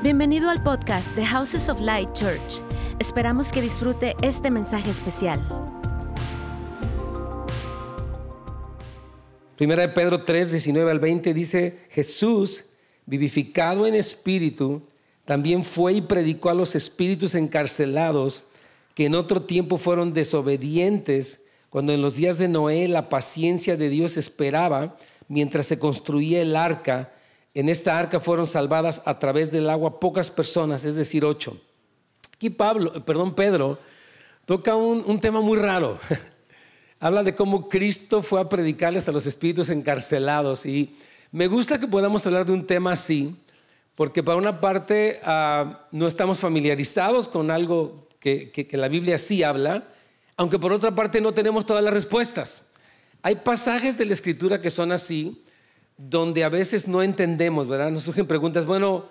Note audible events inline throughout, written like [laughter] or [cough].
Bienvenido al podcast de Houses of Light Church. Esperamos que disfrute este mensaje especial. Primera de Pedro 3, 19 al 20 dice, Jesús, vivificado en espíritu, también fue y predicó a los espíritus encarcelados que en otro tiempo fueron desobedientes, cuando en los días de Noé la paciencia de Dios esperaba mientras se construía el arca. En esta arca fueron salvadas a través del agua pocas personas, es decir, ocho. Aquí Pablo, perdón, Pedro, toca un, un tema muy raro. [laughs] Habla de cómo Cristo fue a predicarles a los espíritus encarcelados. Y me gusta que podamos hablar de un tema así, porque para una parte ah, no estamos familiarizados con algo que, que, la Biblia sí habla, aunque por otra parte no tenemos todas las respuestas. Hay pasajes de la Escritura que son así, donde a veces no entendemos, ¿verdad? Nos surgen preguntas, bueno,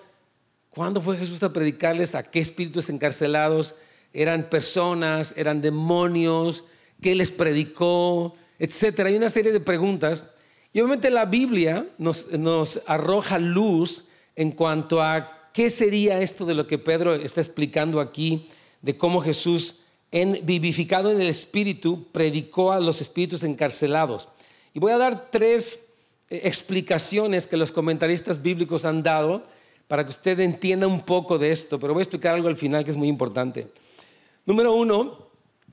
¿cuándo fue Jesús a predicarles? ¿A qué espíritus encarcelados? ¿Eran personas? ¿Eran demonios? ¿Qué les predicó? Etcétera. Hay una serie de preguntas. Y obviamente la Biblia nos, nos arroja luz en cuanto a qué sería esto de lo que Pedro está explicando aquí, de cómo Jesús, en, vivificado en el Espíritu, predicó a los espíritus encarcelados. Y voy a dar tres explicaciones que los comentaristas bíblicos han dado para que usted entienda un poco de esto, pero voy a explicar algo al final que es muy importante. Número uno,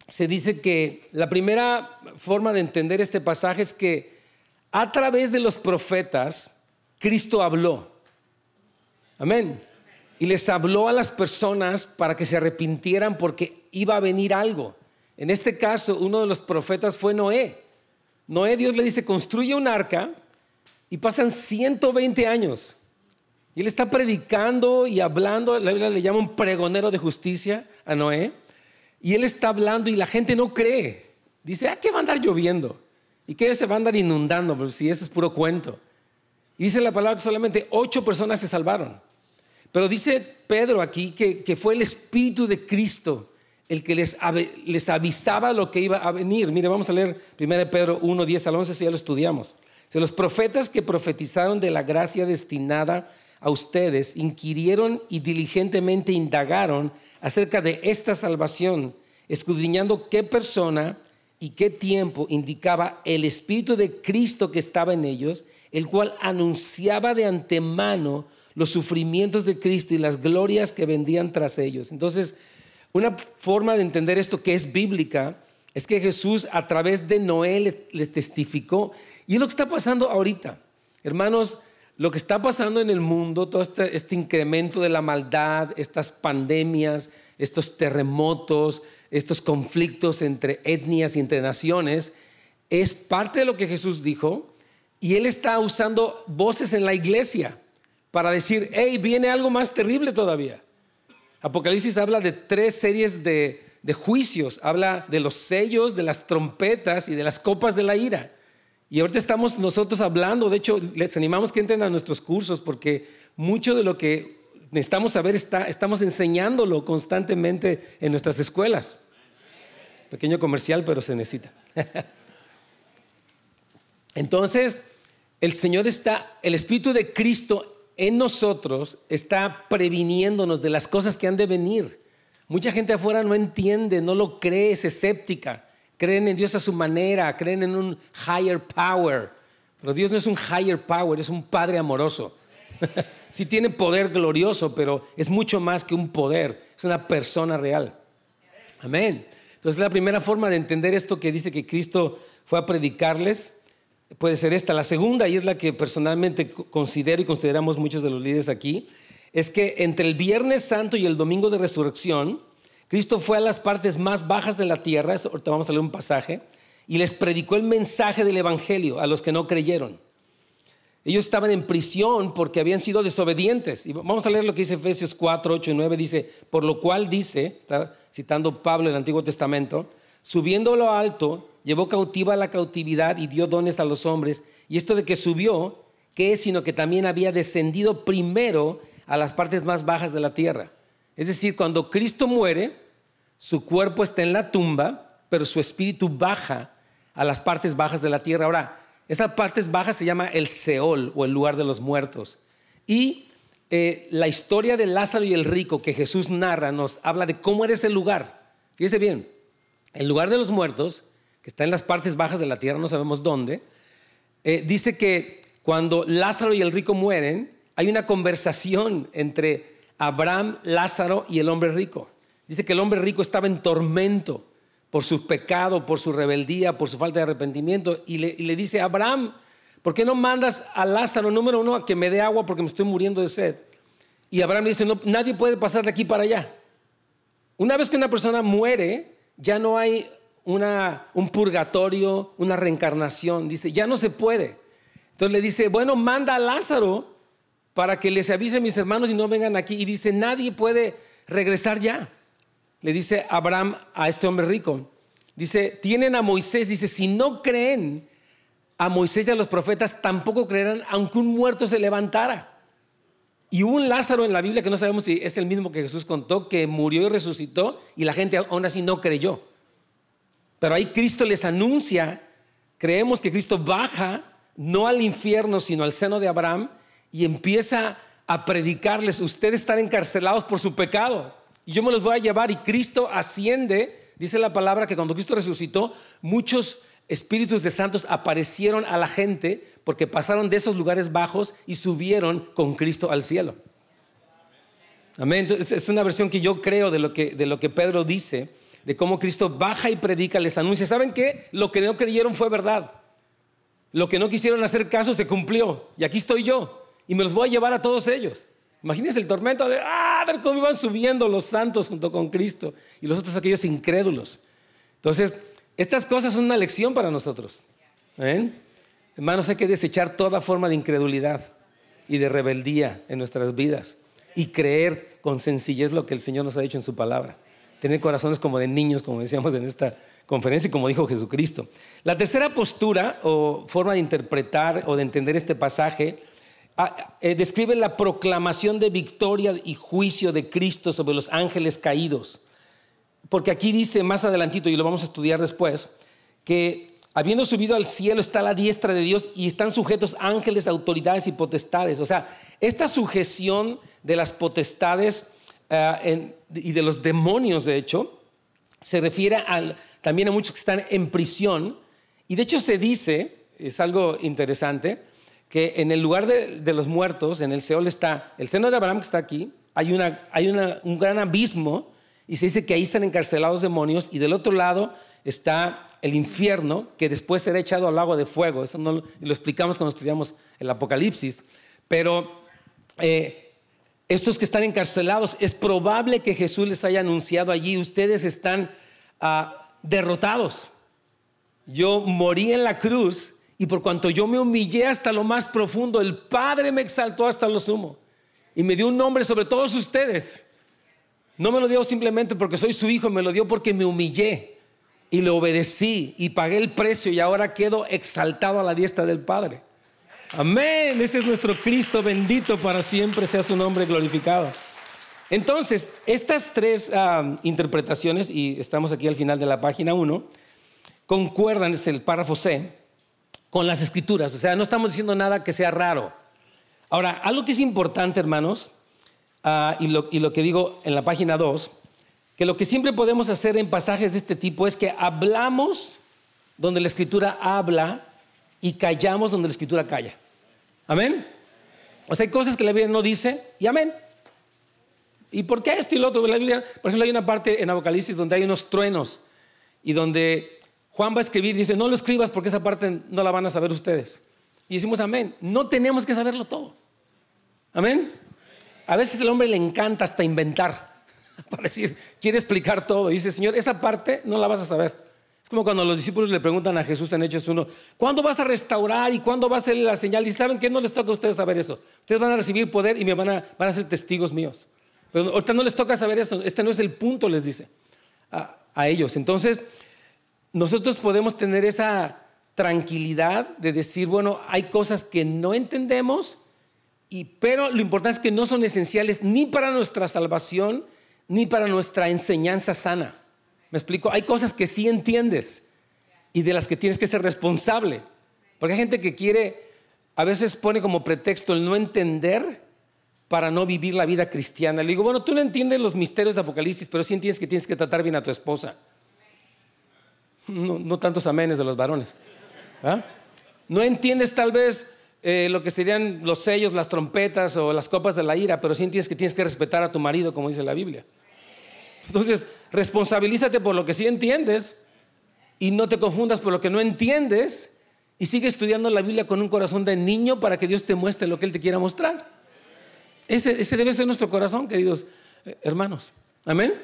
se dice que la primera forma de entender este pasaje es que a través de los profetas, Cristo habló. Amén. Y les habló a las personas para que se arrepintieran porque iba a venir algo. En este caso, uno de los profetas fue Noé. Noé, Dios le dice, construye un arca y pasan 120 años. Y él está predicando y hablando, la Biblia le llama un pregonero de justicia a Noé. Y él está hablando y la gente no cree. Dice, ¿a qué va a andar lloviendo? ¿Y qué se va a andar inundando? Pues si eso es puro cuento. Y dice la palabra que solamente ocho personas se salvaron. Pero dice Pedro aquí que, fue el Espíritu de Cristo el que les, les, avisaba lo que iba a venir. Mire, vamos a leer 1 Pedro 1, 10 al 11, esto ya lo estudiamos. De los profetas que profetizaron de la gracia destinada a ustedes, inquirieron y diligentemente indagaron acerca de esta salvación, escudriñando qué persona y qué tiempo indicaba el Espíritu de Cristo que estaba en ellos, el cual anunciaba de antemano los sufrimientos de Cristo y las glorias que vendían tras ellos. Entonces, una forma de entender esto que es bíblica es que Jesús a través de Noé le, testificó. Y es lo que está pasando ahorita. Hermanos, lo que está pasando en el mundo, todo este, este incremento de la maldad, estas pandemias, estos terremotos, estos conflictos entre etnias y entre naciones, es parte de lo que Jesús dijo. Y Él está usando voces en la iglesia para decir, hey, viene algo más terrible todavía. Apocalipsis habla de tres series de, juicios, habla de los sellos, de las trompetas y de las copas de la ira. Y ahorita estamos nosotros hablando, de hecho, les animamos que entren a nuestros cursos porque mucho de lo que necesitamos saber está, estamos enseñándolo constantemente en nuestras escuelas. Pequeño comercial, pero se necesita. [laughs] Entonces, el Señor está, el Espíritu de Cristo en nosotros está previniéndonos de las cosas que han de venir. Mucha gente afuera no entiende, no lo cree, es escéptica. Creen en Dios a su manera, creen en un higher power. Pero Dios no es un higher power, es un Padre amoroso. [laughs] sí tiene poder glorioso, pero es mucho más que un poder, es una persona real. Amén. Entonces la primera forma de entender esto que dice que Cristo fue a predicarles puede ser esta. La segunda, y es la que personalmente considero y consideramos muchos de los líderes aquí, es que entre el Viernes Santo y el Domingo de Resurrección, Cristo fue a las partes más bajas de la tierra, ahorita vamos a leer un pasaje, y les predicó el mensaje del Evangelio a los que no creyeron. Ellos estaban en prisión porque habían sido desobedientes. Y vamos a leer lo que dice Efesios 4, 8 y 9. Dice, por lo cual dice, está citando Pablo en el Antiguo Testamento, subiendo a lo alto, llevó cautiva la cautividad y dio dones a los hombres. Y esto de que subió, ¿qué es? Sino que también había descendido primero a las partes más bajas de la tierra. Es decir, cuando Cristo muere, su cuerpo está en la tumba, pero su espíritu baja a las partes bajas de la tierra. Ahora, esas partes bajas se llama el Seol o el lugar de los muertos. Y eh, la historia de Lázaro y el rico que Jesús narra nos habla de cómo era ese lugar. Fíjese bien, el lugar de los muertos, que está en las partes bajas de la tierra, no sabemos dónde, eh, dice que cuando Lázaro y el rico mueren, hay una conversación entre Abraham, Lázaro y el hombre rico. Dice que el hombre rico estaba en tormento por su pecado, por su rebeldía, por su falta de arrepentimiento, y le, y le dice, Abraham, ¿por qué no mandas a Lázaro, número uno, a que me dé agua porque me estoy muriendo de sed? Y Abraham dice, no, nadie puede pasar de aquí para allá. Una vez que una persona muere, ya no hay un purgatorio, una reencarnación. Dice, ya no se puede. Entonces le dice, bueno, manda a Lázaro para que les avise a mis hermanos y no vengan aquí. Y dice, nadie puede regresar ya. Le dice Abraham a este hombre rico. Dice, tienen a Moisés. Dice, si no creen a Moisés y a los profetas tampoco creerán aunque un muerto se levantara. Y hubo un Lázaro en la Biblia que no sabemos si es el mismo que Jesús contó, que murió y resucitó y la gente aún así no creyó. Pero ahí Cristo les anuncia, creemos que Cristo baja no al infierno, sino al seno de Abraham y empieza a predicarles, ustedes están encarcelados por su pecado y yo me los voy a llevar y Cristo asciende, dice la palabra que cuando Cristo resucitó, muchos espíritus de santos aparecieron a la gente porque pasaron de esos lugares bajos y subieron con Cristo al cielo. Amén. es una versión que yo creo de lo que, de lo que Pedro dice, de cómo Cristo baja y predica, les anuncia. ¿Saben qué? Lo que no creyeron fue verdad. Lo que no quisieron hacer caso se cumplió. Y aquí estoy yo. Y me los voy a llevar a todos ellos. Imagínense el tormento de, ah, a ver cómo iban subiendo los santos junto con Cristo y los otros aquellos incrédulos. Entonces, estas cosas son una lección para nosotros. Hermanos, hay que desechar toda forma de incredulidad y de rebeldía en nuestras vidas y creer con sencillez lo que el Señor nos ha dicho en su palabra. Tener corazones como de niños, como decíamos en esta conferencia y como dijo Jesucristo. La tercera postura o forma de interpretar o de entender este pasaje eh, describe la proclamación de victoria y juicio de Cristo sobre los ángeles caídos. Porque aquí dice más adelantito, y lo vamos a estudiar después, que habiendo subido al cielo está la diestra de Dios y están sujetos ángeles, autoridades y potestades. O sea, esta sujeción de las potestades eh, y de los demonios, de hecho, se refiere también a muchos que están en prisión. Y de hecho se dice, es algo interesante, que en el lugar de, los muertos, en el Seol está el seno de Abraham que está aquí, hay, una, hay un gran abismo y se dice que ahí están encarcelados demonios y del otro lado está el infierno que después será echado al lago de fuego. Eso no lo, explicamos cuando estudiamos el Apocalipsis. Pero eh, estos que están encarcelados, es probable que Jesús les haya anunciado allí, ustedes están ah, derrotados. Yo morí en la cruz y por cuanto yo me humillé hasta lo más profundo, el Padre me exaltó hasta lo sumo y me dio un nombre sobre todos ustedes. No me lo dio simplemente porque soy su hijo, me lo dio porque me humillé y le obedecí y pagué el precio y ahora quedo exaltado a la diestra del Padre. Amén, ese es nuestro Cristo bendito para siempre, sea su nombre glorificado. Entonces, estas tres interpretaciones, y estamos aquí al final de la página 1, concuerdan, es el párrafo C, con las escrituras. O sea, no estamos diciendo nada que sea raro. Ahora, algo que es importante, hermanos, Ah, y, lo, que digo en la página 2, que lo que siempre podemos hacer en pasajes de este tipo es que hablamos donde la escritura habla y callamos donde la escritura calla. Amén. O sea, hay cosas que la Biblia no dice y amén. ¿Y por qué esto y lo otro? La Biblia, por ejemplo, hay una parte en Apocalipsis donde hay unos truenos y donde Juan va a escribir dice, no lo escribas porque esa parte no la van a saber ustedes. Y decimos amén. No tenemos que saberlo todo. Amén a veces al hombre le encanta hasta inventar, [laughs] para decir, quiere explicar todo. Y dice, Señor, esa parte no la vas a saber. Es como cuando los discípulos le preguntan a Jesús en Hechos 1, ¿cuándo vas a restaurar y cuándo va a ser la señal? Y saben que no les toca a ustedes saber eso. Ustedes van a recibir poder y me van a, van a ser testigos míos. Pero ahorita no les toca saber eso. Este no es el punto, les dice a, a ellos. Entonces, nosotros podemos tener esa tranquilidad de decir, bueno, hay cosas que no entendemos pero lo importante es que no son esenciales ni para nuestra salvación ni para nuestra enseñanza sana. ¿Me explico? Hay cosas que sí entiendes y de las que tienes que ser responsable. Porque hay gente que quiere, a veces pone como pretexto el no entender para no vivir la vida cristiana. Le digo, bueno, tú no entiendes los misterios de Apocalipsis, pero sí entiendes que tienes que tratar bien a tu esposa. No, no tantos amenes de los varones. ¿Ah? No entiendes tal vez eh, lo que serían los sellos, las trompetas o las copas de la ira, pero sí entiendes que tienes que respetar a tu marido, como dice la Biblia. Entonces, responsabilízate por lo que sí entiendes y no te confundas por lo que no entiendes y sigue estudiando la Biblia con un corazón de niño para que Dios te muestre lo que Él te quiera mostrar. Ese, debe ser nuestro corazón, queridos eh, hermanos. Amén.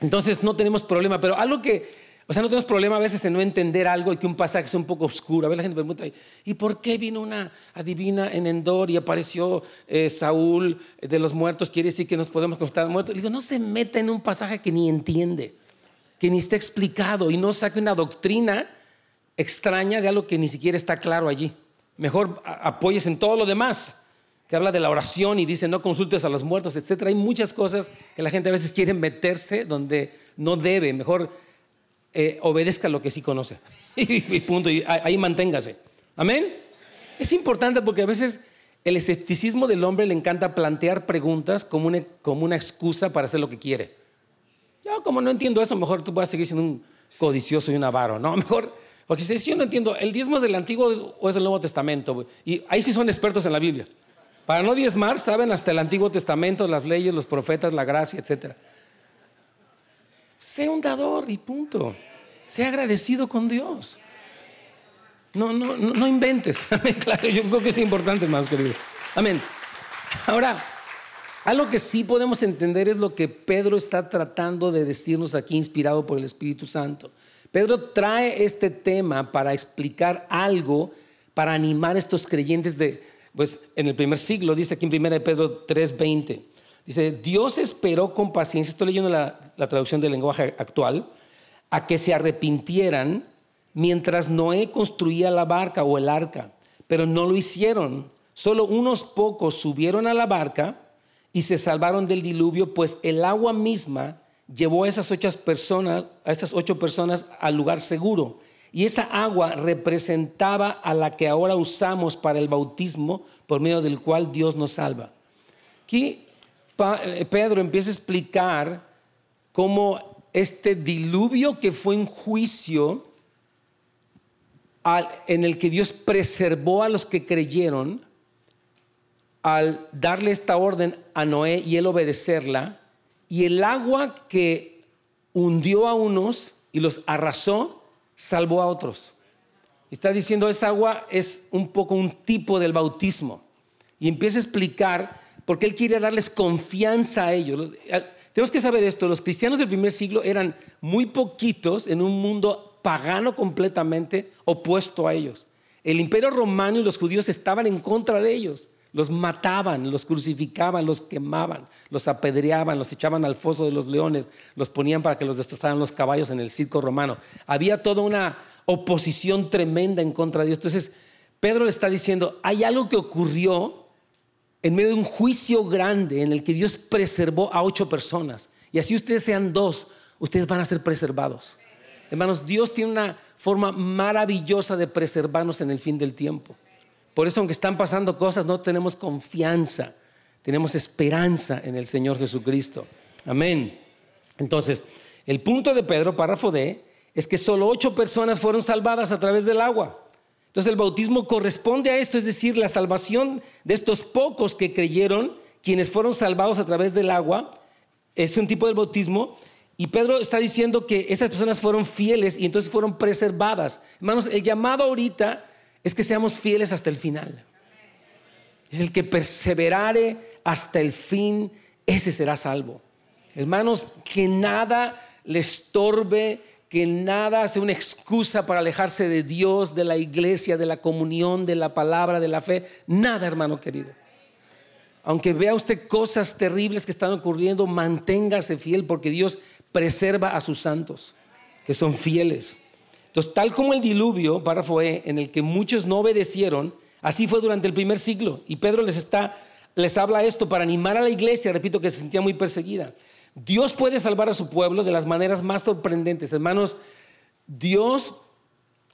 Entonces no tenemos problema, pero algo que o sea, no tenemos problema a veces en no entender algo y que un pasaje sea un poco oscuro. A veces la gente pregunta, ¿y por qué vino una adivina en Endor y apareció eh, Saúl de los muertos? Quiere decir que nos podemos constar muertos. Le digo, no se meta en un pasaje que ni entiende, que ni está explicado y no saque una doctrina extraña de algo que ni siquiera está claro allí. Mejor apoyes en todo lo demás que habla de la oración y dice no consultes a los muertos, etc. Hay muchas cosas que la gente a veces quiere meterse donde no debe. Mejor eh, obedezca lo que sí conoce. [laughs] y punto, ahí manténgase. Amén. Es importante porque a veces el escepticismo del hombre le encanta plantear preguntas como una, como una excusa para hacer lo que quiere. Yo como no entiendo eso, mejor tú vas a seguir siendo un codicioso y un avaro, ¿no? [laughs] Mejor, porque si yo no entiendo, ¿el diezmo es del Antiguo o es del Nuevo Testamento? Y ahí sí son expertos en la Biblia. Para no diezmar, saben hasta el Antiguo Testamento, las leyes, los profetas, la gracia, etcétera. Sé un dador y punto. Sé agradecido con Dios. No, no, no, inventes. [laughs] Claro, yo creo que es importante, hermanos queridos. Amén. Ahora, algo que sí podemos entender es lo que Pedro está tratando de decirnos aquí, inspirado por el Espíritu Santo. Pedro trae este tema para explicar algo, para animar a estos creyentes de, pues en el primer siglo, dice aquí en 1 Pedro 3:20. Dice, Dios esperó con paciencia, estoy leyendo la, traducción del lenguaje actual, a que se arrepintieran mientras Noé construía la barca o el arca, pero no lo hicieron. Solo unos pocos subieron a la barca y se salvaron del diluvio, pues el agua misma llevó a esas ocho personas, a esas ocho personas al lugar seguro. Y esa agua representaba a la que ahora usamos para el bautismo, por medio del cual Dios nos salva. Aquí Pedro empieza a explicar cómo este diluvio que fue un juicio en el que Dios preservó a los que creyeron, al darle esta orden a Noé y él obedecerla, y el agua que hundió a unos y los arrasó, salvó a otros. Está diciendo, esa agua es un poco un tipo del bautismo. Y empieza a explicar porque Él quiere darles confianza a ellos. Tenemos que saber esto, los cristianos del primer siglo eran muy poquitos en un mundo pagano completamente opuesto a ellos. El imperio romano y los judíos estaban en contra de ellos. Los mataban, los crucificaban, los quemaban, los apedreaban, los echaban al foso de los leones, los ponían para que los destrozaran los caballos en el circo romano. Había toda una oposición tremenda en contra de Dios. Entonces, Pedro le está diciendo, hay algo que ocurrió en medio de un juicio grande en el que Dios preservó a ocho personas. Y así ustedes sean dos, ustedes van a ser preservados. Hermanos, Dios tiene una forma maravillosa de preservarnos en el fin del tiempo. Por eso, aunque están pasando cosas, no tenemos confianza, tenemos esperanza en el Señor Jesucristo. Amén. Entonces, el punto de Pedro, párrafo D, es que solo ocho personas fueron salvadas a través del agua. Entonces el bautismo corresponde a esto, es decir, la salvación de estos pocos que creyeron, quienes fueron salvados a través del agua, es un tipo de bautismo. Y Pedro está diciendo que esas personas fueron fieles y entonces fueron preservadas. Hermanos, el llamado ahorita es que seamos fieles hasta el final. Es el que perseverare hasta el fin, ese será salvo. Hermanos, que nada le estorbe que nada sea una excusa para alejarse de Dios, de la iglesia, de la comunión, de la palabra, de la fe. Nada, hermano querido. Aunque vea usted cosas terribles que están ocurriendo, manténgase fiel porque Dios preserva a sus santos, que son fieles. Entonces, tal como el diluvio, párrafo E, en el que muchos no obedecieron, así fue durante el primer siglo. Y Pedro les, está, les habla esto para animar a la iglesia, repito, que se sentía muy perseguida. Dios puede salvar a su pueblo de las maneras más sorprendentes. Hermanos, Dios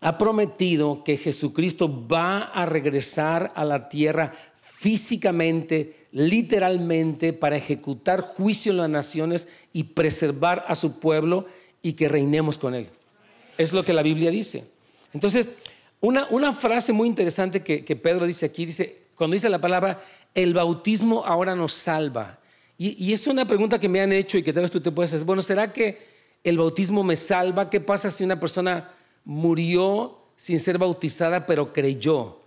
ha prometido que Jesucristo va a regresar a la tierra físicamente, literalmente, para ejecutar juicio en las naciones y preservar a su pueblo y que reinemos con él. Es lo que la Biblia dice. Entonces, una, frase muy interesante que, Pedro dice aquí, dice, cuando dice la palabra, el bautismo ahora nos salva. Y, y, es una pregunta que me han hecho y que tal vez tú te puedes hacer, bueno, ¿será que el bautismo me salva? ¿Qué pasa si una persona murió sin ser bautizada pero creyó?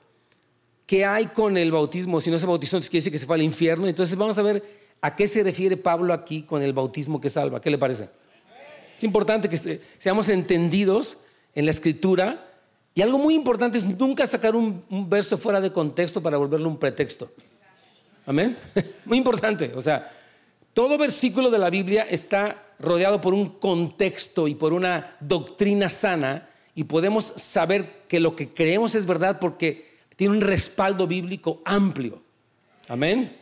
¿Qué hay con el bautismo? Si no se bautizó, entonces quiere decir que se fue al infierno. Entonces vamos a ver a qué se refiere Pablo aquí con el bautismo que salva. ¿Qué le parece? Es importante que seamos entendidos en la escritura y algo muy importante es nunca sacar un, verso fuera de contexto para volverlo un pretexto. Amén. [laughs] Muy importante. O sea, todo versículo de la Biblia está rodeado por un contexto y por una doctrina sana y podemos saber que lo que creemos es verdad porque tiene un respaldo bíblico amplio. Amén.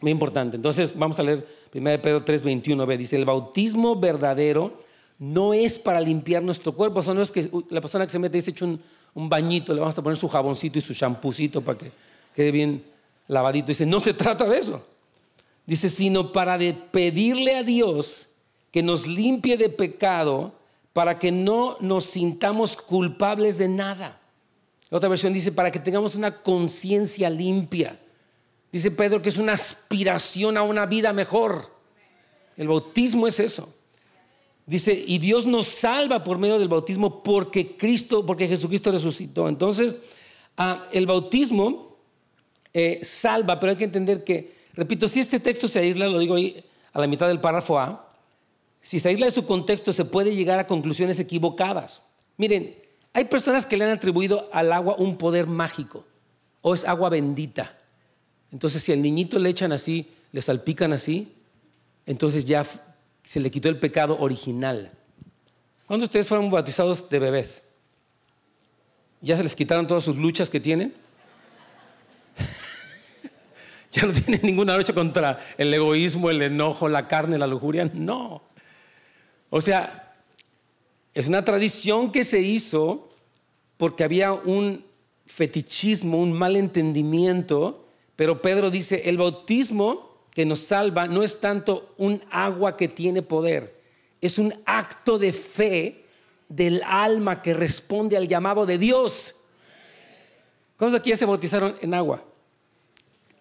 Muy importante. Entonces vamos a leer 1 Pedro 3, 21. Dice, el bautismo verdadero no es para limpiar nuestro cuerpo. O no es que la persona que se mete dice hecho un, bañito, le vamos a poner su jaboncito y su champucito para que quede bien lavadito. Dice, no se trata de eso. Dice, sino para pedirle a Dios que nos limpie de pecado para que no nos sintamos culpables de nada. Otra versión dice, para que tengamos una conciencia limpia. Dice Pedro que es una aspiración a una vida mejor. El bautismo es eso. Dice, y Dios nos salva por medio del bautismo porque Cristo, porque Jesucristo resucitó. Entonces, ah, el bautismo eh, salva, pero hay que entender que, repito, si este texto se aísla, lo digo ahí a la mitad del párrafo A, si se aísla de su contexto se puede llegar a conclusiones equivocadas. Miren, hay personas que le han atribuido al agua un poder mágico o es agua bendita. Entonces, si al niñito le echan así, le salpican así, entonces ya se le quitó el pecado original. ¿Cuándo ustedes fueron bautizados de bebés? ¿Ya se les quitaron todas sus luchas que tienen? ¿Ya no tienen ninguna lucha contra el egoísmo, el enojo, la carne, la lujuria? No. O sea, es una tradición que se hizo porque había un fetichismo, un mal entendimiento, pero Pedro dice, el bautismo que nos salva no es tanto un agua que tiene poder, es un acto de fe del alma que responde al llamado de Dios. ¿Cuántos aquí ya se bautizaron en agua?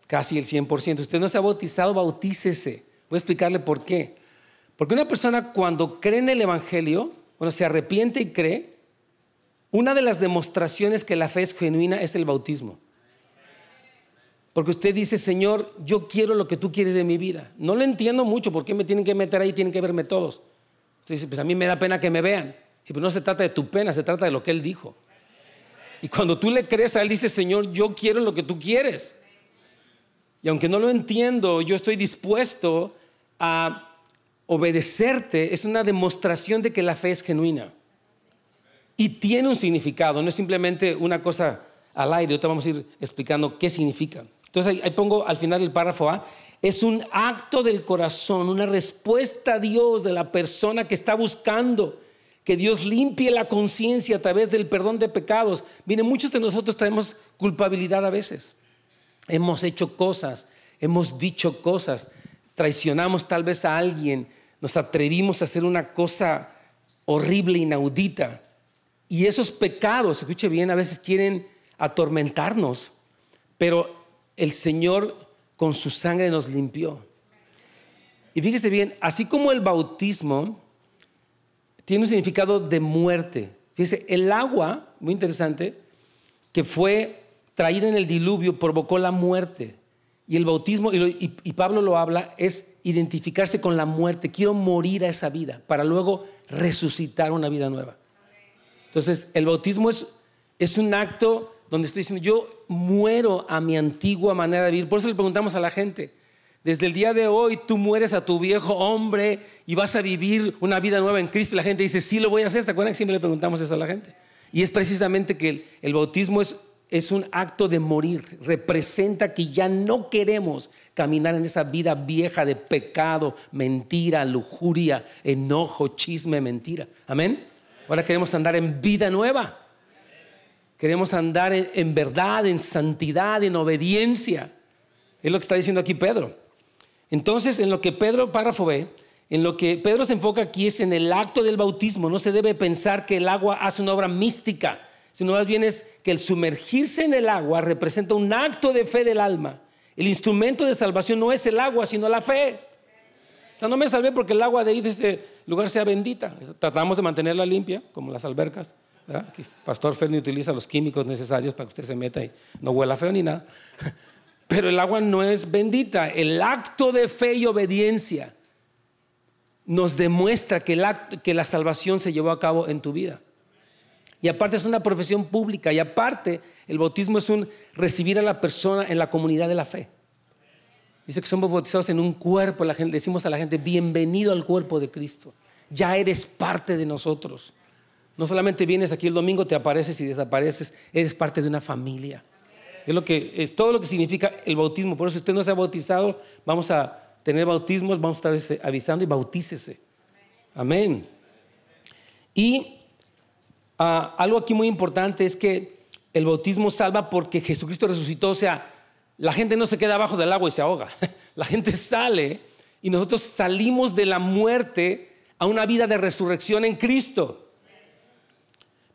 Casi el 100%. Usted no ha bautizado, bautícese. Voy a explicarle por qué. Porque una persona cuando cree en el Evangelio, bueno, se arrepiente y cree, una de las demostraciones que la fe es genuina es el bautismo. Porque usted dice, Señor, yo quiero lo que tú quieres de mi vida. No lo entiendo mucho, ¿por qué me tienen que meter ahí? Tienen que verme todos. Usted dice, pues a mí me da pena que me vean. Sí, pero no se trata de tu pena, se trata de lo que Él dijo. Y cuando tú le crees a Él, dice, Señor, yo quiero lo que tú quieres. Y aunque no lo entiendo, yo estoy dispuesto a obedecerte. Es una demostración de que la fe es genuina. Y tiene un significado, no es simplemente una cosa al aire. Ahorita vamos a ir explicando qué significa. Entonces ahí, pongo al final el párrafo A. Es un acto del corazón, una respuesta a Dios de la persona que está buscando que Dios limpie la conciencia a través del perdón de pecados. Miren, muchos de nosotros traemos culpabilidad a veces. Hemos hecho cosas, hemos dicho cosas, traicionamos tal vez a alguien, nos atrevimos a hacer una cosa horrible, inaudita. Y esos pecados, escuche bien, a veces quieren atormentarnos, pero el Señor con su sangre nos limpió. Y fíjese bien, así como el bautismo tiene un significado de muerte. Fíjese, el agua, muy interesante, que fue traída en el diluvio provocó la muerte. Y el bautismo, y, Pablo lo habla, es identificarse con la muerte. Quiero morir a esa vida para luego resucitar una vida nueva. Entonces, el bautismo es, es un acto donde estoy diciendo, yo muero a mi antigua manera de vivir. Por eso le preguntamos a la gente, desde el día de hoy tú mueres a tu viejo hombre y vas a vivir una vida nueva en Cristo. Y la gente dice, sí lo voy a hacer. ¿Se acuerdan que siempre le preguntamos eso a la gente? Y es precisamente que el, bautismo es, es un acto de morir. Representa que ya no queremos caminar en esa vida vieja de pecado, mentira, lujuria, enojo, chisme, mentira. Amén. Ahora queremos andar en vida nueva. Queremos andar en, verdad, en santidad, en obediencia. Es lo que está diciendo aquí Pedro. Entonces, en lo que Pedro, párrafo B, en lo que Pedro se enfoca aquí es en el acto del bautismo. No se debe pensar que el agua hace una obra mística, sino más bien es que el sumergirse en el agua representa un acto de fe del alma. El instrumento de salvación no es el agua, sino la fe. O sea, no me salvé porque el agua de ahí de lugar sea bendita. Tratamos de mantenerla limpia, como las albercas. Pastor Ferni utiliza los químicos necesarios para que usted se meta y no huela feo ni nada. [laughs] Pero el agua no es bendita. El acto de fe y obediencia nos demuestra que la salvación se llevó a cabo en tu vida. Y aparte es una profesión pública. Y aparte el bautismo es un recibir a la persona en la comunidad de la fe. Dice que somos bautizados en un cuerpo. La gente, decimos a la gente, bienvenido al cuerpo de Cristo. Ya eres parte de nosotros. No solamente vienes aquí el domingo, te apareces y desapareces, eres parte de una familia. Es, lo que, es todo lo que significa el bautismo. Por eso, si usted no se ha bautizado, vamos a tener bautismos, vamos a estar este, avisando y bautícese. Amén. Y ah, algo aquí muy importante es que el bautismo salva porque Jesucristo resucitó. O sea, la gente no se queda abajo del agua y se ahoga. [laughs] La gente sale y nosotros salimos de la muerte a una vida de resurrección en Cristo.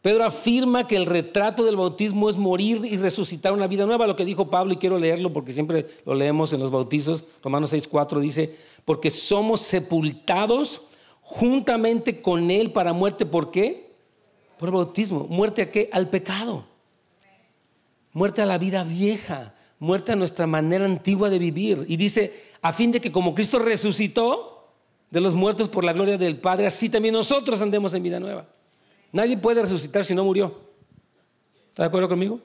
Pedro afirma que el retrato del bautismo es morir y resucitar una vida nueva, lo que dijo Pablo, y quiero leerlo porque siempre lo leemos en los bautizos. Romanos 6:4 dice, porque somos sepultados juntamente con Él para muerte. ¿Por qué? Por el bautismo. ¿Muerte a qué? Al pecado. Muerte a la vida vieja. Muerte a nuestra manera antigua de vivir. Y dice, a fin de que como Cristo resucitó de los muertos por la gloria del Padre, así también nosotros andemos en vida nueva. Nadie puede resucitar si no murió. ¿Está de acuerdo conmigo?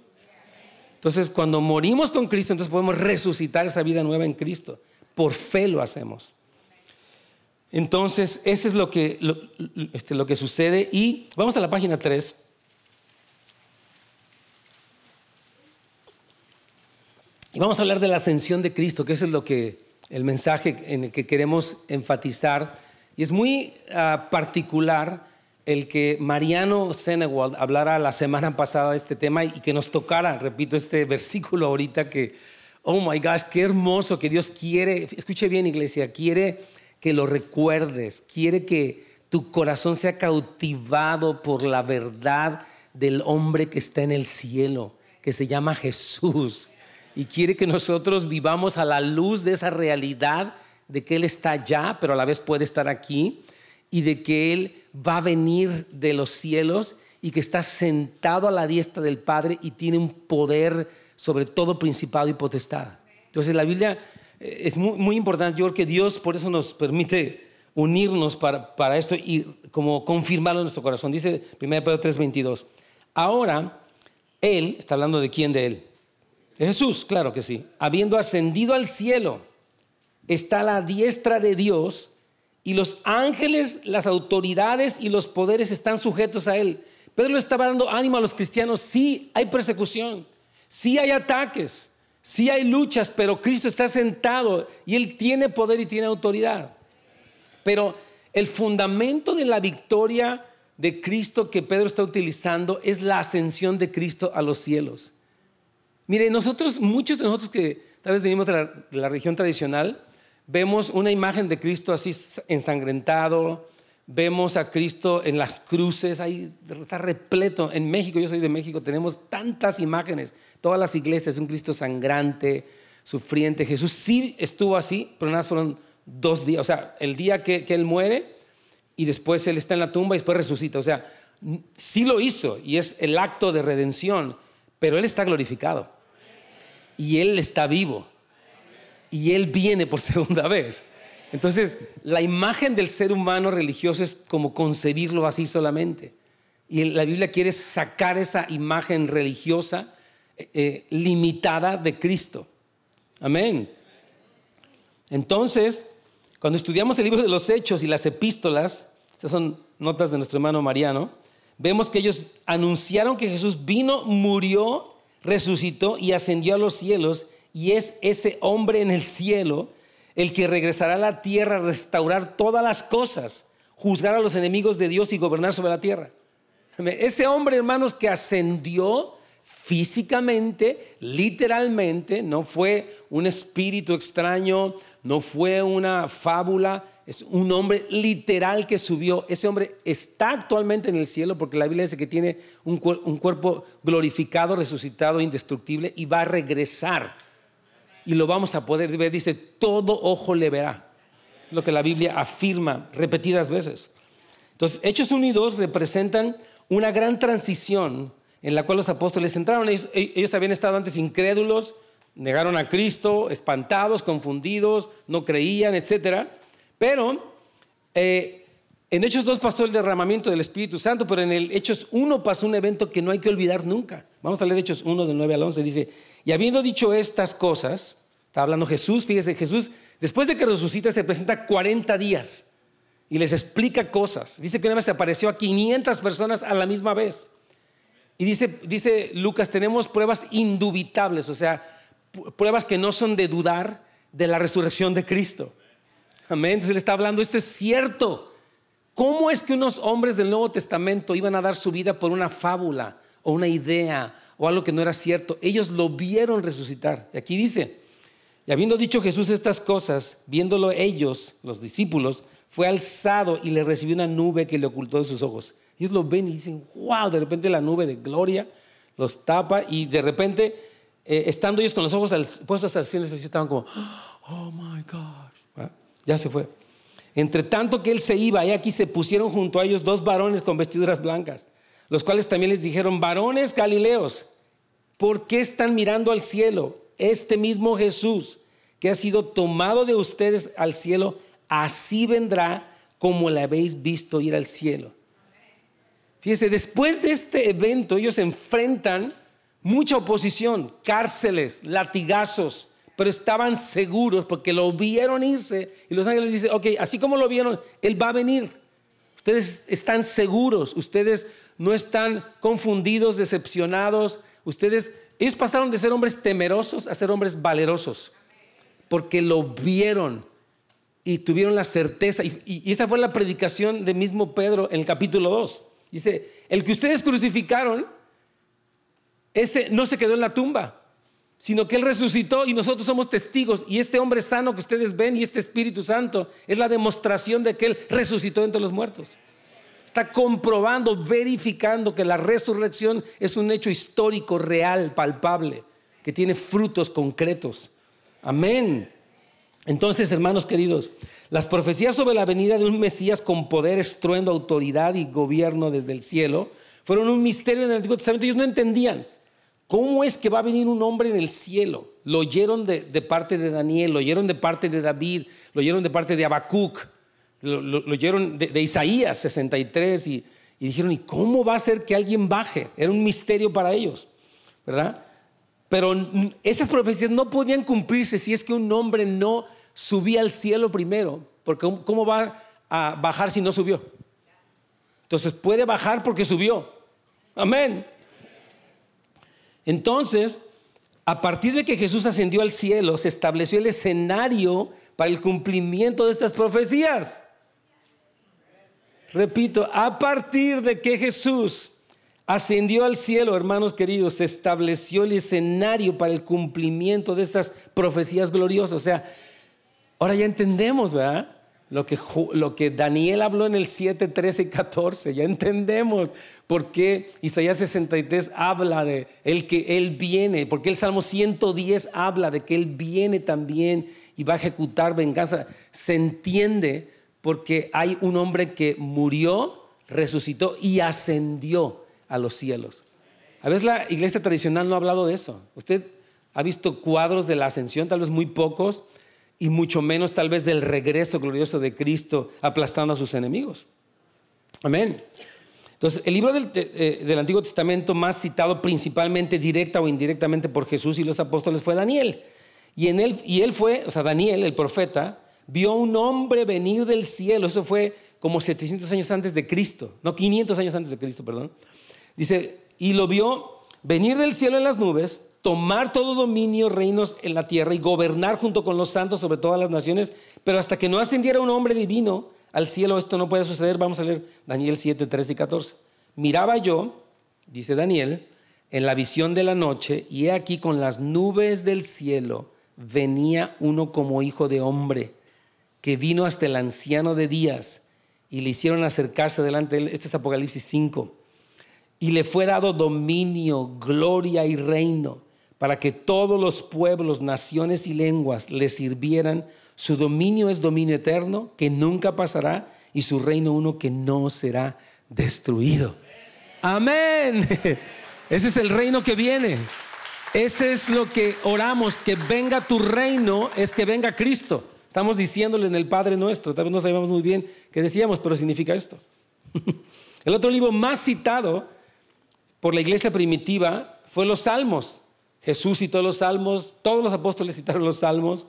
Entonces, cuando morimos con Cristo, entonces podemos resucitar esa vida nueva en Cristo. Por fe lo hacemos. Entonces, eso es lo que, este, lo que sucede. Y vamos a la página 3. Y vamos a hablar de la ascensión de Cristo, que eso es lo que, el mensaje en el que queremos enfatizar. Y es muy uh, particular el que Mariano Senewald hablara la semana pasada de este tema y que nos tocara, repito, este versículo ahorita que, oh my gosh, qué hermoso que Dios quiere, escuche bien iglesia, quiere que lo recuerdes, quiere que tu corazón sea cautivado por la verdad del hombre que está en el cielo, que se llama Jesús. Y quiere que nosotros vivamos a la luz de esa realidad de que Él está allá, pero a la vez puede estar aquí y de que Él va a venir de los cielos y que está sentado a la diestra del Padre y tiene un poder sobre todo principado y potestad. Entonces la Biblia es muy, importante, yo creo que Dios por eso nos permite unirnos para, para esto y como confirmarlo en nuestro corazón. Dice 1 Pedro 3:22, ahora Él, está hablando de quién de Él, de Jesús, claro que sí, habiendo ascendido al cielo, está a la diestra de Dios y los ángeles, las autoridades y los poderes están sujetos a él. Pedro le estaba dando ánimo a los cristianos. Sí hay persecución, sí hay ataques, sí hay luchas, pero Cristo está sentado y él tiene poder y tiene autoridad. Pero el fundamento de la victoria de Cristo que Pedro está utilizando es la ascensión de Cristo a los cielos. Mire, nosotros, muchos de nosotros que tal vez venimos de la, de la región tradicional, vemos una imagen de Cristo así ensangrentado, vemos a Cristo en las cruces, ahí está repleto. En México, yo soy de México, tenemos tantas imágenes, todas las iglesias, un Cristo sangrante, sufriente. Jesús sí estuvo así, pero nada fueron dos días, o sea, el día que, que Él muere y después Él está en la tumba y después resucita. O sea, sí lo hizo y es el acto de redención, pero Él está glorificado y Él está vivo y Él viene por [laughs] segunda vez. Entonces, la imagen del ser humano religioso es como concebirlo así solamente. Y la Biblia quiere sacar esa imagen religiosa eh, eh, limitada de Cristo. Amén. Entonces, cuando estudiamos el libro de los Hechos y las epístolas, estas son notas de nuestro hermano Mariano, vemos que ellos anunciaron que Jesús vino, murió, resucitó y ascendió a los cielos y es ese hombre en el cielo el que regresará a la tierra a restaurar todas las cosas, juzgar a los enemigos de Dios y gobernar sobre la tierra. Ese hombre, hermanos, que ascendió físicamente, literalmente, no fue un espíritu extraño, no fue una fábula, es un hombre literal que subió. Ese hombre está actualmente en el cielo porque la Biblia dice que tiene un, cuerpo glorificado, resucitado, indestructible y va a regresar. Y lo vamos a poder ver. Dice, todo ojo le verá. Lo que la Biblia afirma repetidas veces. Entonces, Hechos 1 y 2 representan una gran transición en la cual los apóstoles entraron. Ellos, habían estado antes incrédulos, negaron a Cristo, espantados, confundidos, no creían, etc. Pero eh, en Hechos 2 pasó el derramamiento del Espíritu Santo, pero en el Hechos 1 pasó un evento que no hay que olvidar nunca. Vamos a leer Hechos 1 del 9 al 11. Dice, y habiendo dicho estas cosas, está hablando Jesús, fíjese, Jesús, después de que resucita, se presenta 40 días y les explica cosas. Dice que una vez se apareció a 500 personas a la misma vez. Y dice, dice Lucas, tenemos pruebas indubitables, o sea, pruebas que no son de dudar de la resurrección de Cristo. Amén. Entonces él está hablando, esto es cierto. ¿Cómo es que unos hombres del Nuevo Testamento iban a dar su vida por una fábula o una idea o algo que no era cierto? Ellos lo vieron resucitar. Y aquí dice, y habiendo dicho Jesús estas cosas, viéndolo ellos, los discípulos, fue alzado y le recibió una nube que le ocultó de sus ojos. Ellos lo ven y dicen, wow, de repente la nube de gloria los tapa y de repente, eh, estando ellos con los ojos puestos al cielo, estaban como, oh my gosh, ya se fue. Entre tanto que él se iba, y aquí se pusieron junto a ellos dos varones con vestiduras blancas, los cuales también les dijeron, varones galileos, ¿por qué están mirando al cielo? Este mismo Jesús que ha sido tomado de ustedes al cielo, así vendrá como la habéis visto ir al cielo. Fíjese, después de este evento ellos enfrentan mucha oposición, cárceles, latigazos, pero estaban seguros porque lo vieron irse y los ángeles dicen, ok, así como lo vieron, Él va a venir. Ustedes están seguros, ustedes no están confundidos, decepcionados, ustedes, ellos pasaron de ser hombres temerosos a ser hombres valerosos, porque lo vieron y tuvieron la certeza. Y, esa fue la predicación de mismo Pedro en el capítulo 2. Dice, el que ustedes crucificaron, ese no se quedó en la tumba, sino que Él resucitó y nosotros somos testigos. Y este hombre sano que ustedes ven y este Espíritu Santo es la demostración de que Él resucitó entre los muertos. Está comprobando, verificando que la resurrección es un hecho histórico, real, palpable, que tiene frutos concretos. Amén. Entonces, hermanos queridos, las profecías sobre la venida de un Mesías con poder, estruendo, autoridad y gobierno desde el cielo fueron un misterio en el Antiguo Testamento. Ellos no entendían cómo es que va a venir un hombre en el cielo. Lo oyeron de, parte de Daniel, lo oyeron de parte de David, lo oyeron de parte de Habacuc, lo, oyeron de, Isaías 63 y, y dijeron, ¿y cómo va a ser que alguien baje? Era un misterio para ellos, ¿verdad? Pero esas profecías no podían cumplirse si es que un hombre no subía al cielo primero, porque ¿cómo va a bajar si no subió? Entonces puede bajar porque subió. Amén. Entonces, a partir de que Jesús ascendió al cielo, se estableció el escenario para el cumplimiento de estas profecías. Repito, a partir de que Jesús ascendió al cielo, hermanos queridos, se estableció el escenario para el cumplimiento de estas profecías gloriosas. O sea, Ahora ya entendemos, ¿verdad? Lo que, lo que Daniel habló en el 7, 13 y 14, ya entendemos por qué Isaías 63 habla de el que Él viene, porque el Salmo 110 habla de que Él viene también y va a ejecutar venganza. Se entiende porque hay un hombre que murió, resucitó y ascendió a los cielos. A veces la iglesia tradicional no ha hablado de eso. Usted ha visto cuadros de la ascensión, tal vez muy pocos, y mucho menos tal vez del regreso glorioso de Cristo aplastando a sus enemigos. Amén. Entonces, el libro eh, del, Antiguo Testamento más citado principalmente directa o indirectamente por Jesús y los apóstoles fue Daniel. Y, él, y él fue, o sea, Daniel, el profeta, vio un hombre venir del cielo. Eso fue como 700 años antes de Cristo, no 500 años antes de Cristo, perdón. Dice, y lo vio venir del cielo en las nubes, tomar todo dominio, reinos en la tierra y gobernar junto con los santos sobre todas las naciones, pero hasta que no ascendiera un hombre divino al cielo esto no puede suceder. Vamos a leer Daniel 7, 13 y 14. Miraba yo, dice Daniel, en la visión de la noche, y he aquí con las nubes del cielo venía uno como hijo de hombre, que vino hasta el anciano de días y le hicieron acercarse delante de él. Esto es Apocalipsis 5. Y le fue dado dominio, gloria y reino para que todos los pueblos, naciones y lenguas le sirvieran. Su dominio es dominio eterno que nunca pasará y su reino uno que no será destruido. Amén. [laughs] Ese es el reino que viene. Ese es lo que oramos, que venga tu reino, es que venga Cristo. Estamos diciéndole en el Padre nuestro, tal vez no sabemos muy bien qué decíamos, pero significa esto. [laughs] El otro libro más citado por la iglesia primitiva fue los Salmos. Jesús citó los Salmos, todos los apóstoles citaron los Salmos.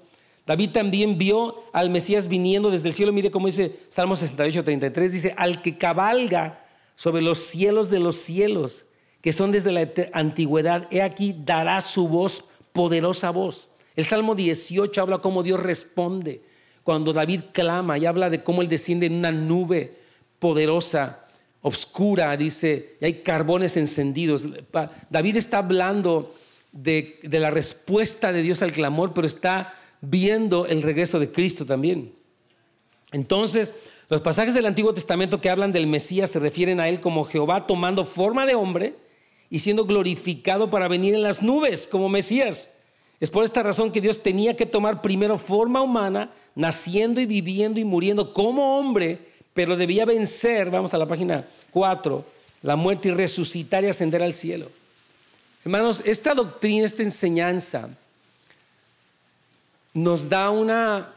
David también vio al Mesías viniendo desde el cielo. Mire cómo dice Salmo 68, 33. Dice, al que cabalga sobre los cielos de los cielos que son desde la antigüedad, he aquí dará su voz, poderosa voz. El Salmo 18 habla cómo Dios responde cuando David clama y habla de cómo Él desciende en una nube poderosa, oscura, dice, y hay carbones encendidos. David está hablando de la respuesta de Dios al clamor, pero está viendo el regreso de Cristo también. Entonces, los pasajes del Antiguo Testamento que hablan del Mesías se refieren a Él como Jehová tomando forma de hombre y siendo glorificado para venir en las nubes como Mesías. Es por esta razón que Dios tenía que tomar primero forma humana, naciendo y viviendo y muriendo como hombre, pero debía vencer, vamos a la página 4, la muerte y resucitar y ascender al cielo. Hermanos, esta doctrina, esta enseñanza nos da una,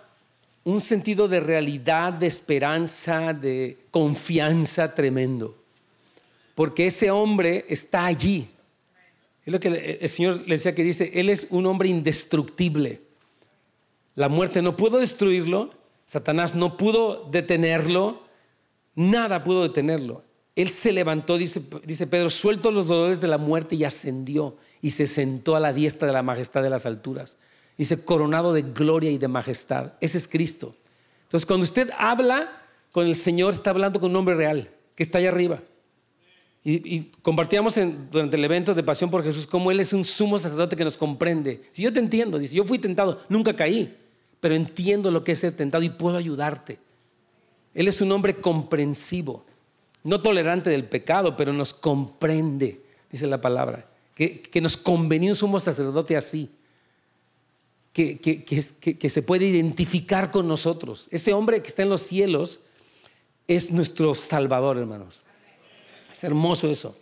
un sentido de realidad, de esperanza, de confianza tremendo porque ese hombre está allí. Es lo que el Señor le decía que dice, Él es un hombre indestructible. La muerte no pudo destruirlo, Satanás no pudo detenerlo, nada pudo detenerlo. Él se levantó, dice, dice Pedro, suelto los dolores de la muerte y ascendió y se sentó a la diestra de la majestad de las alturas. Dice, coronado de gloria y de majestad. Ese es Cristo. Entonces, cuando usted habla con el Señor, está hablando con un hombre real, que está allá arriba. Y, compartíamos durante el evento de Pasión por Jesús cómo Él es un sumo sacerdote que nos comprende. Si yo te entiendo, dice, yo fui tentado, nunca caí, pero entiendo lo que es ser tentado y puedo ayudarte. Él es un hombre comprensivo, no tolerante del pecado, pero nos comprende, dice la palabra. Que, nos convenía un sumo sacerdote así, que, que se puede identificar con nosotros. Ese hombre que está en los cielos es nuestro Salvador, hermanos. Es hermoso eso.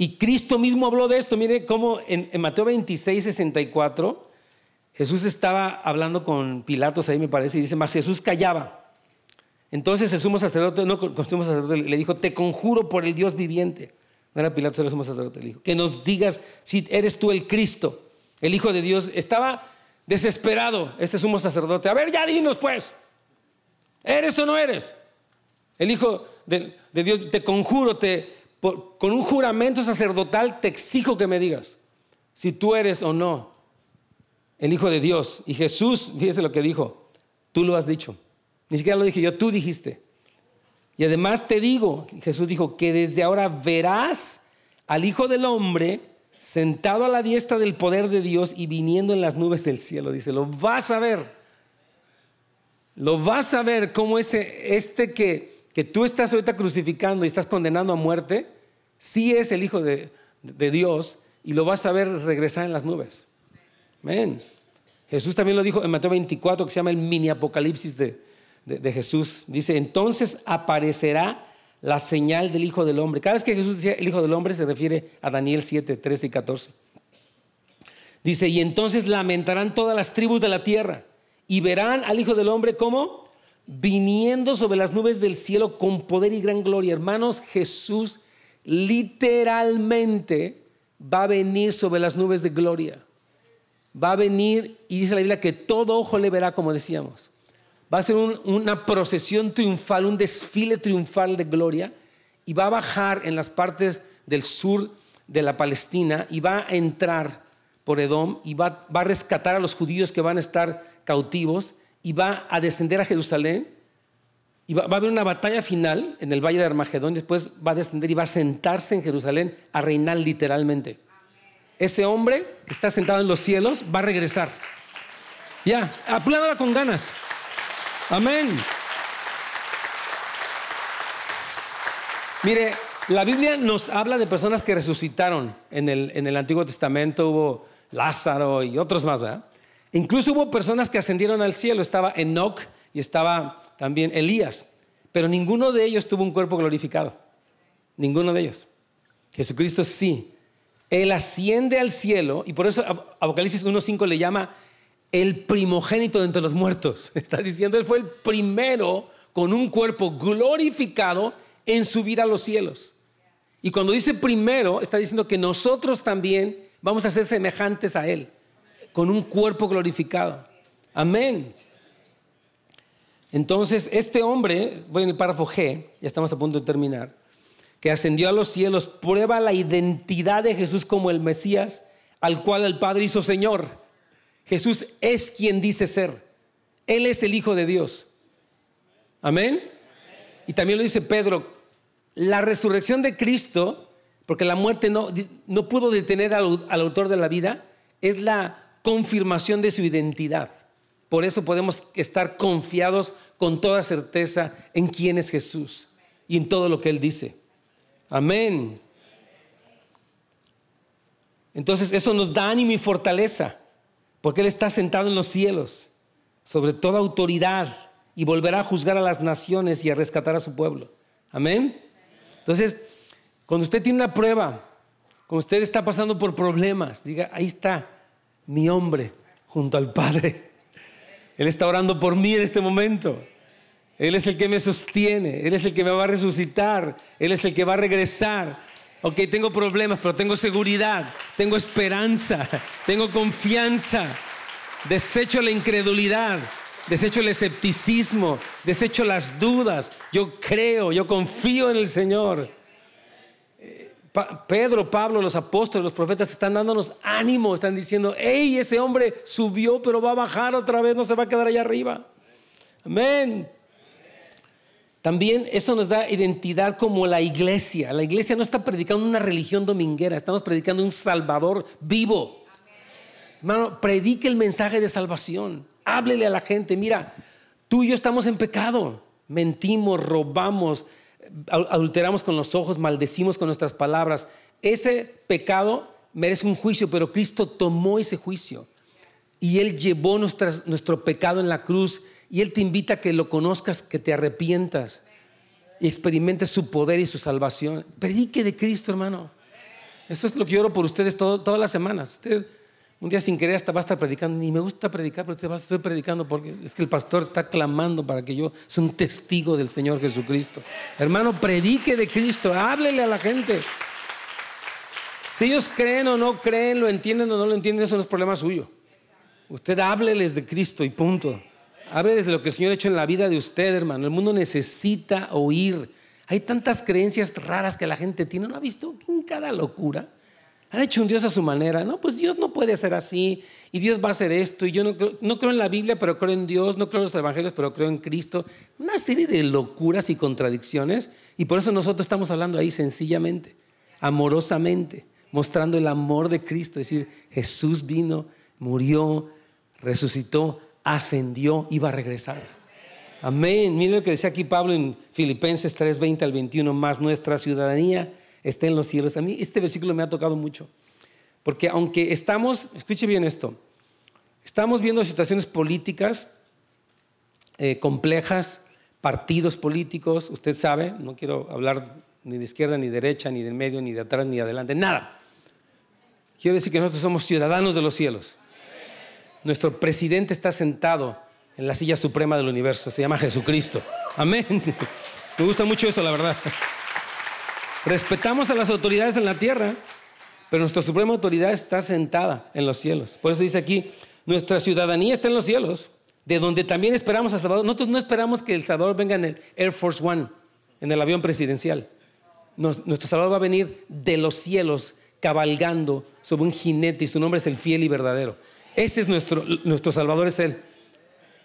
Y Cristo mismo habló de esto. Mire cómo en, Mateo 26, 64, Jesús estaba hablando con Pilatos ahí me parece y dice, más Jesús callaba. Entonces el sumo sacerdote, no, el sumo sacerdote le dijo, te conjuro por el Dios viviente. No era Pilatos, el sumo sacerdote, le dijo, que nos digas si eres tú el Cristo, el Hijo de Dios. Estaba desesperado este sumo sacerdote. A ver, ya dinos pues, ¿eres o no eres? El Hijo de, de Dios, te conjuro, te, con un juramento sacerdotal te exijo que me digas si tú eres o no el Hijo de Dios. Y Jesús, fíjese lo que dijo, tú lo has dicho. Ni siquiera lo dije yo, tú dijiste. Y además te digo, Jesús dijo, que desde ahora verás al Hijo del Hombre sentado a la diestra del poder de Dios y viniendo en las nubes del cielo. Dice, lo vas a ver. Lo vas a ver como ese, este que que tú estás ahorita crucificando y estás condenando a muerte, sí es el Hijo de, Dios y lo vas a ver regresar en las nubes. Amén. Jesús también lo dijo en Mateo 24, que se llama el mini apocalipsis de, de, Jesús. Dice, entonces aparecerá la señal del Hijo del Hombre. Cada vez que Jesús decía el Hijo del Hombre se refiere a Daniel 7, 13 y 14. Dice, y entonces lamentarán todas las tribus de la tierra y verán al Hijo del Hombre como viniendo sobre las nubes del cielo con poder y gran gloria. Hermanos, Jesús literalmente va a venir sobre las nubes de gloria. Va a venir y dice la Biblia que todo ojo le verá, como decíamos. Va a ser una procesión triunfal, un desfile triunfal de gloria y va a bajar en las partes del sur de la Palestina y va a entrar por Edom y va, va a rescatar a los judíos que van a estar cautivos y va a descender a Jerusalén y va, a haber una batalla final en el valle de Armagedón y después va a descender y va a sentarse en Jerusalén a reinar literalmente. Ese hombre que está sentado en los cielos va a regresar. Ya, apláudala con ganas. Amén. Mire, la Biblia nos habla de personas que resucitaron. En el, en el Antiguo Testamento hubo Lázaro y otros más, ¿verdad? Incluso hubo personas que ascendieron al cielo. Estaba Enoch y estaba también Elías. Pero ninguno de ellos tuvo un cuerpo glorificado. Ninguno de ellos. Jesucristo sí. Él asciende al cielo y por eso Apocalipsis 1.5 le llama el primogénito de entre los muertos. [laughs] Está diciendo, Él fue el primero con un cuerpo glorificado en subir a los cielos. Y cuando dice primero, está diciendo que nosotros también vamos a ser semejantes a Él, con un cuerpo glorificado. Amén. Entonces, este hombre, voy en el párrafo G, ya estamos a punto de terminar, que ascendió a los cielos, prueba la identidad de Jesús como el Mesías, al cual el Padre hizo Señor. Jesús es quien dice ser. Él es el Hijo de Dios. Amén. Y también lo dice Pedro, la resurrección de Cristo, porque la muerte no, no pudo detener al, al autor de la vida, es la confirmación de su identidad. Por eso podemos estar confiados con toda certeza en quién es Jesús y en todo lo que Él dice. Amén. Entonces eso nos da ánimo y fortaleza, porque Él está sentado en los cielos, sobre toda autoridad, y volverá a juzgar a las naciones y a rescatar a su pueblo. Amén. Entonces, cuando usted tiene una prueba, cuando usted está pasando por problemas, diga, ahí está mi hombre junto al Padre. Él está orando por mí en este momento. Él es el que me sostiene, Él es el que me va a resucitar, Él es el que va a regresar. Ok, tengo problemas, pero tengo seguridad, tengo esperanza, tengo confianza. Desecho la incredulidad, desecho el escepticismo, desecho las dudas. Yo creo, yo confío en el Señor. Pedro, Pablo, los apóstoles, los profetas están dándonos ánimo, están diciendo, hey, ese hombre subió, pero va a bajar otra vez, no se va a quedar allá arriba. Amén. También eso nos da identidad como la iglesia. La iglesia no está predicando una religión dominguera, estamos predicando un Salvador vivo. Hermano, predique el mensaje de salvación háblele a la gente, mira, tú y yo estamos en pecado, mentimos, robamos, adulteramos con los ojos, maldecimos con nuestras palabras. Ese pecado merece un juicio, pero Cristo tomó ese juicio y Él llevó nuestro pecado en la cruz y Él te invita a que lo conozcas, que te arrepientas y experimentes su poder y su salvación. Predique de Cristo, hermano. Eso es lo que oro por ustedes todas las semanas. Un día sin querer hasta va a estar predicando. Ni me gusta predicar, pero estar predicando porque es que el pastor está clamando para que yo sea un testigo del Señor Jesucristo. Hermano, predique de Cristo, háblele a la gente. Si ellos creen o no creen, lo entienden o no lo entienden, eso no es problema suyo. Usted hábleles de Cristo y punto. Hábleles de lo que el Señor ha hecho en la vida de usted, hermano. El mundo necesita oír. Hay tantas creencias raras que la gente tiene. ¿No ha visto en cada locura? Han hecho un Dios a su manera. No, pues Dios no puede ser así. Y Dios va a hacer esto. Y yo no creo, no creo en la Biblia, pero creo en Dios. No creo en los evangelios, pero creo en Cristo. Una serie de locuras y contradicciones. Y por eso nosotros estamos hablando ahí sencillamente, amorosamente, mostrando el amor de Cristo. Es decir, Jesús vino, murió, resucitó, ascendió va a regresar. Amén. Miren lo que decía aquí Pablo en Filipenses 3, 20 al 21. Más nuestra ciudadanía esté en los cielos. A mí este versículo me ha tocado mucho, porque aunque estamos, escuche bien esto, estamos viendo situaciones políticas eh, complejas, partidos políticos, usted sabe, no quiero hablar ni de izquierda, ni de derecha, ni del medio, ni de atrás, ni de adelante, nada. Quiero decir que nosotros somos ciudadanos de los cielos. Nuestro presidente está sentado en la silla suprema del universo, se llama Jesucristo. Amén. [laughs] Me gusta mucho eso, la verdad. Respetamos a las autoridades en la tierra, pero nuestra suprema autoridad está sentada en los cielos. Por eso dice aquí, nuestra ciudadanía está en los cielos, de donde también esperamos a Salvador. Nosotros no esperamos que el Salvador venga en el Air Force One, en el avión presidencial. Nuestro Salvador va a venir de los cielos cabalgando sobre un jinete y su nombre es el fiel y verdadero. Ese es nuestro, nuestro Salvador, es Él.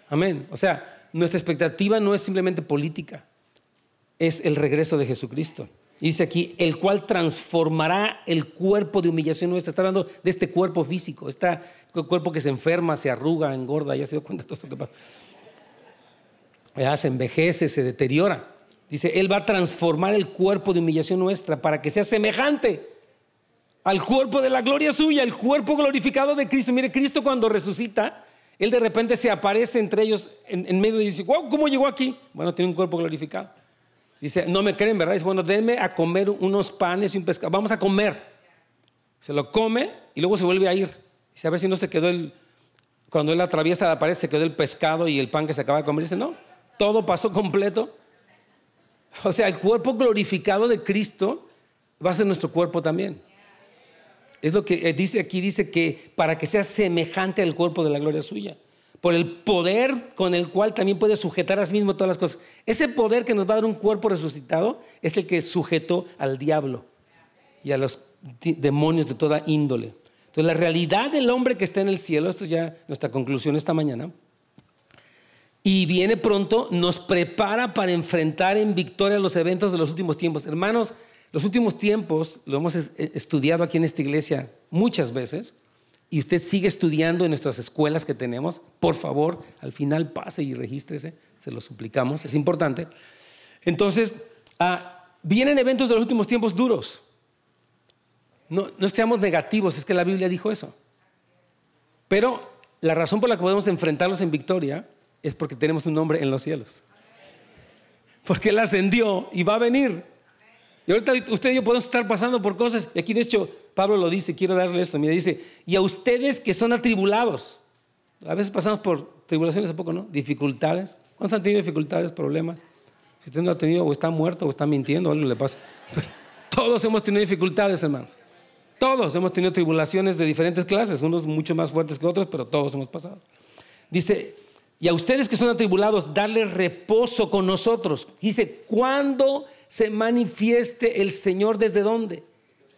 Amén. O sea, nuestra expectativa no es simplemente política, es el regreso de Jesucristo. Dice aquí, el cual transformará el cuerpo de humillación nuestra. Está hablando de este cuerpo físico, este cuerpo que se enferma, se arruga, engorda, ya se dio cuenta de todo esto que pasa. Ya se envejece, se deteriora. Dice, Él va a transformar el cuerpo de humillación nuestra para que sea semejante al cuerpo de la gloria suya, el cuerpo glorificado de Cristo. Mire, Cristo cuando resucita, Él de repente se aparece entre ellos en, medio y dice, wow, ¿cómo llegó aquí? Bueno, tiene un cuerpo glorificado. Dice, no me creen, ¿verdad? Dice, bueno, denme a comer unos panes y un pescado. Vamos a comer. Se lo come y luego se vuelve a ir. Dice, a ver si no se quedó el... Cuando él atraviesa la pared, se quedó el pescado y el pan que se acaba de comer. Dice, no, todo pasó completo. O sea, el cuerpo glorificado de Cristo va a ser nuestro cuerpo también. Es lo que eh, dice aquí, dice que para que sea semejante al cuerpo de la gloria suya. Por el poder con el cual también puede sujetar a sí mismo todas las cosas. Ese poder que nos va a dar un cuerpo resucitado es el que sujetó al diablo y a los demonios de toda índole. Entonces, la realidad del hombre que está en el cielo, esto es ya nuestra conclusión esta mañana, y viene pronto, nos prepara para enfrentar en victoria los eventos de los últimos tiempos. Hermanos, los últimos tiempos lo hemos estudiado aquí en esta iglesia muchas veces y usted sigue estudiando en nuestras escuelas que tenemos. Por favor, al final pase y regístrese, se lo suplicamos, es importante. Entonces, ah, vienen eventos de los últimos tiempos duros. No, no seamos negativos, es que la Biblia dijo eso. Pero la razón por la que podemos enfrentarlos en victoria es porque tenemos un nombre en los cielos. Porque Él ascendió y va a venir. Y ahorita usted y yo podemos estar pasando por cosas. Y aquí de hecho Pablo lo dice, quiero darle esto. Mira, dice, y a ustedes que son atribulados. A veces pasamos por tribulaciones a poco, ¿no? Dificultades. ¿Cuántos han tenido dificultades, problemas? Si usted no ha tenido, o está muerto, o está mintiendo, o algo le pasa. todos hemos tenido dificultades, hermanos. Todos hemos tenido tribulaciones de diferentes clases, unos mucho más fuertes que otros, pero todos hemos pasado. Dice, y a ustedes que son atribulados, darle reposo con nosotros. Dice, ¿cuándo se manifieste el Señor desde dónde?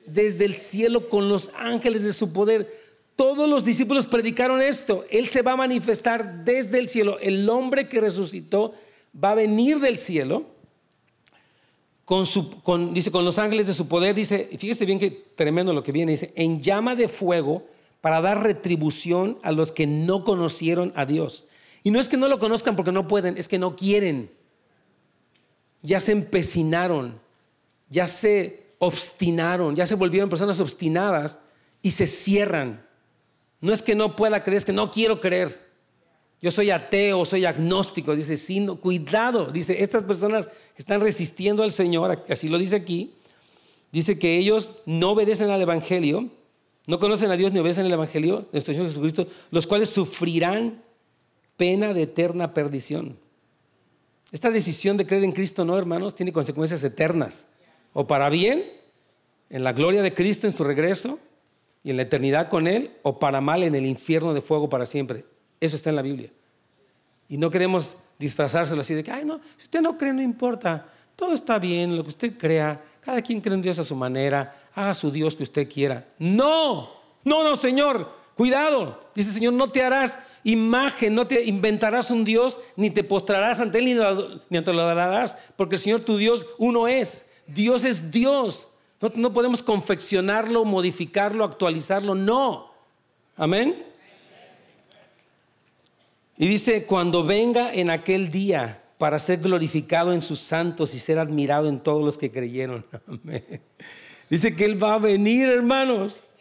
Desde el cielo con los ángeles de su poder. Todos los discípulos predicaron esto. Él se va a manifestar desde el cielo. El hombre que resucitó va a venir del cielo. Con su, con, dice, con los ángeles de su poder, dice, fíjese bien que tremendo lo que viene, dice, en llama de fuego para dar retribución a los que no conocieron a Dios. Y no es que no lo conozcan porque no pueden, es que no quieren. Ya se empecinaron, ya se obstinaron, ya se volvieron personas obstinadas y se cierran. No es que no pueda creer, es que no quiero creer. Yo soy ateo, soy agnóstico. Dice, sí, cuidado. Dice, estas personas que están resistiendo al Señor, así lo dice aquí, dice que ellos no obedecen al Evangelio, no conocen a Dios ni obedecen al Evangelio de nuestro Señor Jesucristo, los cuales sufrirán pena de eterna perdición. Esta decisión de creer en Cristo, no, hermanos, tiene consecuencias eternas. O para bien, en la gloria de Cristo en su regreso y en la eternidad con Él, o para mal en el infierno de fuego para siempre. Eso está en la Biblia. Y no queremos disfrazárselo así de que, ay, no, si usted no cree, no importa. Todo está bien, lo que usted crea. Cada quien cree en Dios a su manera. Haga su Dios que usted quiera. No, no, no, Señor. Cuidado. Dice el Señor, no te harás imagen, no te inventarás un Dios, ni te postrarás ante Él, ni, te lo darás, porque el Señor tu Dios uno es. Dios es Dios. No, no podemos confeccionarlo, modificarlo, actualizarlo, no. Amén. Y dice, cuando venga en aquel día para ser glorificado en sus santos y ser admirado en todos los que creyeron. [laughs] Amén. Dice que Él va a venir, hermanos.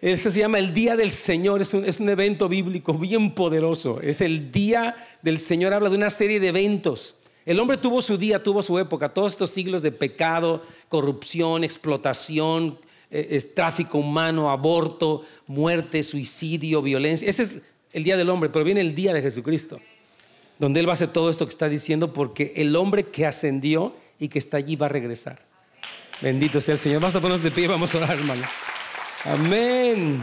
Eso se llama el Día del Señor, es un, evento bíblico bien poderoso. Es el Día del Señor, habla de una serie de eventos. El hombre tuvo su día, tuvo su época, todos estos siglos de pecado, corrupción, explotación, eh, tráfico humano, aborto, muerte, suicidio, violencia. Ese es el día del hombre, pero viene el día de Jesucristo, donde Él va a hacer todo esto que está diciendo, porque el hombre que ascendió y que está allí va a regresar. Bendito sea el Señor. Vamos a ponernos de pie, vamos a orar, hermano. Amén.